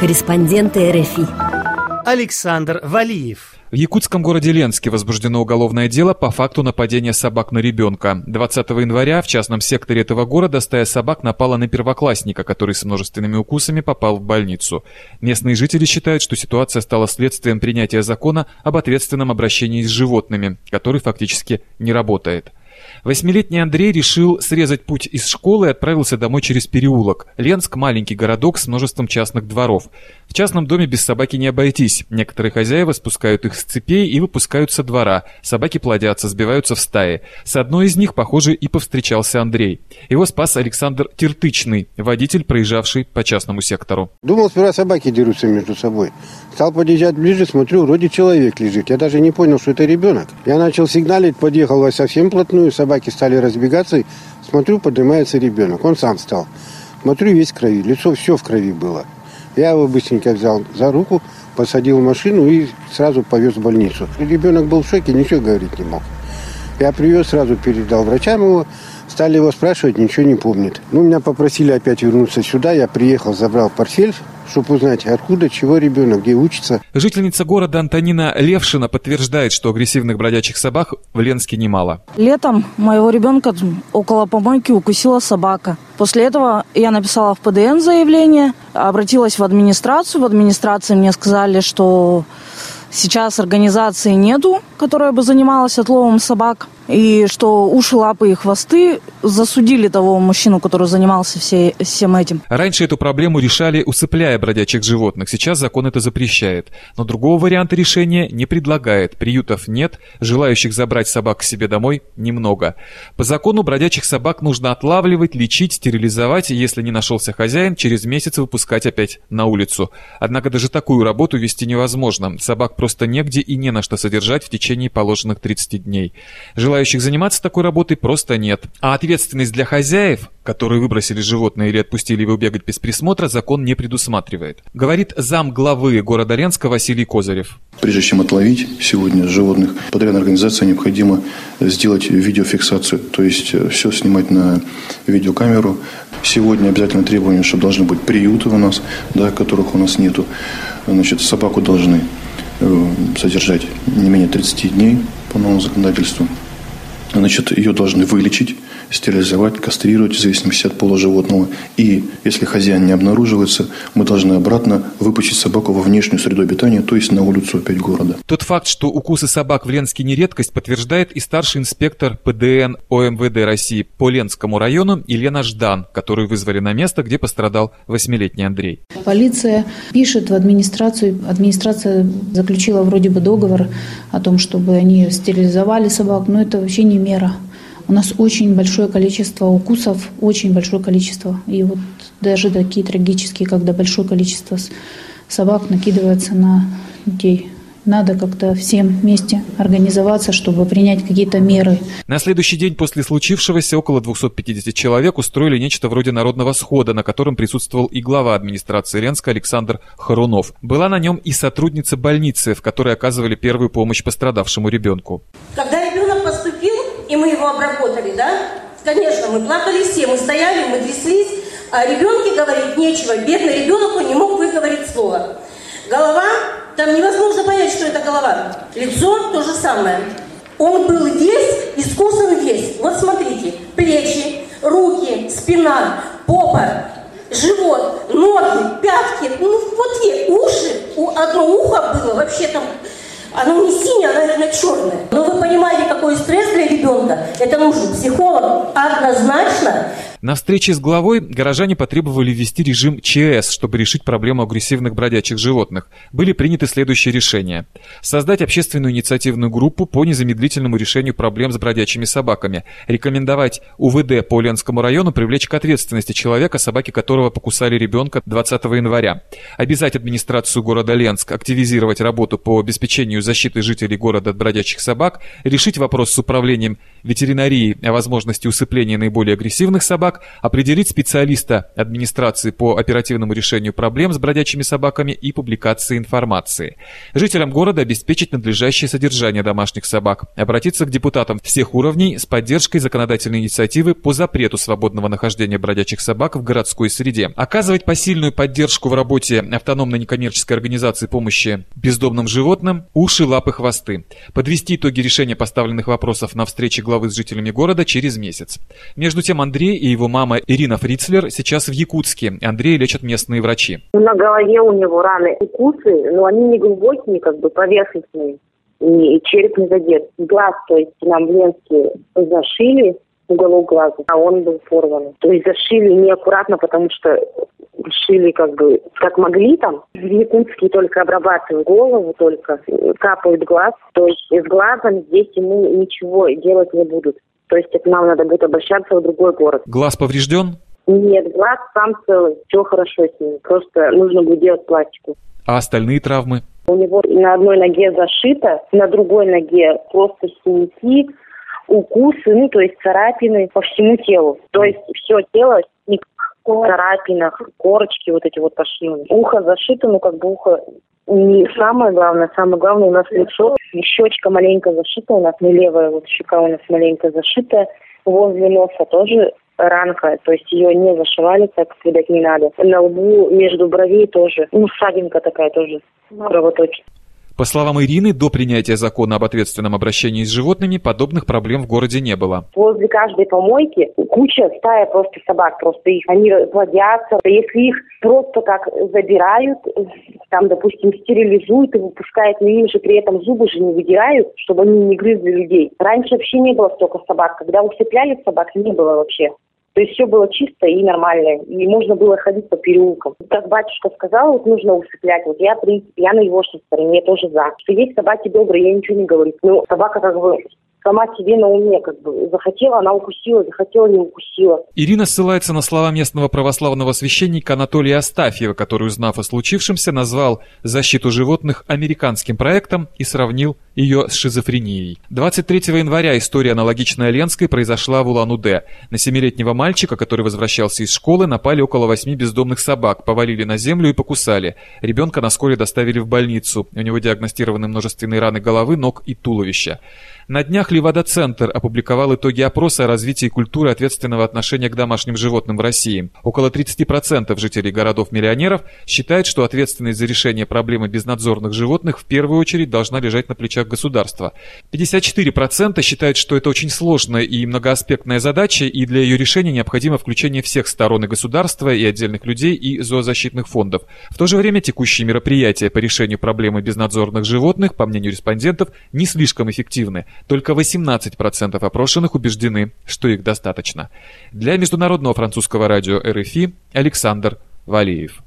Корреспонденты РФИ. Александр Валиев. В якутском городе Ленске возбуждено уголовное дело по факту нападения собак на ребенка. 20 января в частном секторе этого города стая собак напала на первоклассника, который с множественными укусами попал в больницу. Местные жители считают, что ситуация стала следствием принятия закона об ответственном обращении с животными, который фактически не работает. Восьмилетний Андрей решил срезать путь из школы и отправился домой через переулок. Ленск – маленький городок с множеством частных дворов. В частном доме без собаки не обойтись. Некоторые хозяева спускают их с цепей и выпускают со двора. Собаки плодятся, сбиваются в стаи. С одной из них, похоже, и повстречался Андрей. Его спас Александр Тертычный, водитель, проезжавший по частному сектору. Думал, сперва собаки дерутся между собой. Стал подъезжать ближе, смотрю, вроде человек лежит. Я даже не понял, что это ребенок. Я начал сигналить, подъехал совсем плотную, собаки стали разбегаться. Смотрю, поднимается ребенок. Он сам встал. Смотрю, весь в крови, лицо все в крови было. Я его быстренько взял за руку, посадил в машину и сразу повез в больницу. Ребенок был в шоке, ничего говорить не мог. Я привез, сразу передал врачам его. Стали его спрашивать, ничего не помнит. Ну, меня попросили опять вернуться сюда. Я приехал, забрал портфель, чтобы узнать, откуда, чего ребенок, где учится. Жительница города Антонина Левшина подтверждает, что агрессивных бродячих собак в Ленске немало. Летом моего ребенка около помойки укусила собака. После этого я написала в ПДН заявление, обратилась в администрацию. В администрации мне сказали, что сейчас организации нету, которая бы занималась отловом собак и что уши, лапы и хвосты засудили того мужчину, который занимался все, всем этим. Раньше эту проблему решали, усыпляя бродячих животных. Сейчас закон это запрещает. Но другого варианта решения не предлагает. Приютов нет, желающих забрать собак к себе домой немного. По закону бродячих собак нужно отлавливать, лечить, стерилизовать, и если не нашелся хозяин, через месяц выпускать опять на улицу. Однако даже такую работу вести невозможно. Собак просто негде и не на что содержать в течение положенных 30 дней. Желающих Желающих заниматься такой работой просто нет. А ответственность для хозяев, которые выбросили животное или отпустили его бегать без присмотра, закон не предусматривает. Говорит зам главы города Ленска Василий Козырев. Прежде чем отловить сегодня животных, подрядной организации необходимо сделать видеофиксацию, то есть э, все снимать на видеокамеру. Сегодня обязательно требование, что должны быть приюты у нас, да, которых у нас нету. Значит, собаку должны э, содержать не менее 30 дней по новому законодательству. Значит, ее должны вылечить, стерилизовать, кастрировать в зависимости от пола животного. И если хозяин не обнаруживается, мы должны обратно выпустить собаку во внешнюю среду обитания, то есть на улицу опять города. Тот факт, что укусы собак в Ленске не редкость, подтверждает и старший инспектор ПДН ОМВД России по Ленскому району Елена Ждан, которую вызвали на место, где пострадал восьмилетний Андрей. Полиция пишет в администрацию, администрация заключила вроде бы договор о том, чтобы они стерилизовали собак, но это вообще не мера. У нас очень большое количество укусов, очень большое количество. И вот даже такие трагические, когда большое количество собак накидывается на детей. Надо как-то всем вместе организоваться, чтобы принять какие-то меры. На следующий день после случившегося около 250 человек устроили нечто вроде народного схода, на котором присутствовал и глава администрации Ленска Александр Харунов. Была на нем и сотрудница больницы, в которой оказывали первую помощь пострадавшему ребенку. Когда ребенок и мы его обработали, да, конечно, мы плакали все, мы стояли, мы тряслись, а ребенке говорить нечего. Бедный ребенок, он не мог выговорить слово. Голова там невозможно понять, что это голова. Лицо то же самое. Он был весь, искусан весь. Вот смотрите, плечи, руки, спина, попа, живот, ноги, пятки, ну вот и уши. У одно ухо было вообще там оно не синее, оно, наверное, черное. Но вы понимаете, какой стресс ребенка? Это нужен психолог однозначно. На встрече с главой горожане потребовали ввести режим ЧС, чтобы решить проблему агрессивных бродячих животных. Были приняты следующие решения. Создать общественную инициативную группу по незамедлительному решению проблем с бродячими собаками. Рекомендовать УВД по Ленскому району привлечь к ответственности человека, собаки которого покусали ребенка 20 января. Обязать администрацию города Ленск активизировать работу по обеспечению защиты жителей города от бродячих собак, решить вопрос с управлением ветеринарии о возможности усыпления наиболее агрессивных собак, собак, определить специалиста администрации по оперативному решению проблем с бродячими собаками и публикации информации. Жителям города обеспечить надлежащее содержание домашних собак, обратиться к депутатам всех уровней с поддержкой законодательной инициативы по запрету свободного нахождения бродячих собак в городской среде, оказывать посильную поддержку в работе автономной некоммерческой организации помощи бездомным животным, уши, лапы, хвосты, подвести итоги решения поставленных вопросов на встрече главы с жителями города через месяц. Между тем Андрей и его мама Ирина Фрицлер сейчас в Якутске. Андрей лечат местные врачи. На голове у него раны, укусы, но они не глубокие, как бы поверхностные. И череп не задет. Глаз, то есть нам в Ленске зашили уголок глаза, а он был порван. То есть зашили неаккуратно, потому что шили как бы как могли там. В Якутске только обрабатывают голову, только капают глаз. То есть с глазом здесь ему ничего делать не будут. То есть это нам надо будет обращаться в другой город. Глаз поврежден? Нет, глаз сам целый, все хорошо с ним. Просто нужно будет делать пластику. А остальные травмы? У него на одной ноге зашито, на другой ноге просто синяки, укусы, ну, то есть царапины по всему телу. То есть все тело царапинах, корочки вот эти вот пошли. Ухо зашито, ну, как бы ухо не самое главное, самое главное у нас лицо. Щечка маленько зашита у нас, не левая вот щека у нас маленько зашита. Возле носа тоже ранка, то есть ее не зашивали, так видать не надо. На лбу между бровей тоже, ну, ссадинка такая тоже кровоточит. По словам Ирины, до принятия закона об ответственном обращении с животными подобных проблем в городе не было. Возле каждой помойки куча, стая просто собак, просто их, они плодятся. Если их просто так забирают, там, допустим, стерилизуют и выпускают, но им же при этом зубы же не выдирают, чтобы они не грызли людей. Раньше вообще не было столько собак. Когда усыпляли собак, не было вообще. То есть все было чисто и нормально. И можно было ходить по переулкам. Как батюшка сказал, вот нужно усыплять. Вот я, в принципе, я на его стороне тоже за. Что есть собаки добрые, я ничего не говорю. Но собака как бы сама себе на уме, как бы захотела, она укусила, захотела, не укусила. Ирина ссылается на слова местного православного священника Анатолия Астафьева, который, узнав о случившемся, назвал защиту животных американским проектом и сравнил ее с шизофренией. 23 января история аналогичная Ленской произошла в Улан-Удэ. На семилетнего мальчика, который возвращался из школы, напали около восьми бездомных собак, повалили на землю и покусали. Ребенка на вскоре доставили в больницу. У него диагностированы множественные раны головы, ног и туловища. На днях Левада-центр опубликовал итоги опроса о развитии культуры ответственного отношения к домашним животным в России. Около 30% жителей городов-миллионеров считают, что ответственность за решение проблемы безнадзорных животных в первую очередь должна лежать на плечах государства. 54% считают, что это очень сложная и многоаспектная задача, и для ее решения необходимо включение всех сторон и государства, и отдельных людей, и зоозащитных фондов. В то же время текущие мероприятия по решению проблемы безнадзорных животных, по мнению респондентов, не слишком эффективны. Только 18% опрошенных убеждены, что их достаточно. Для Международного французского радио РФИ Александр Валиев.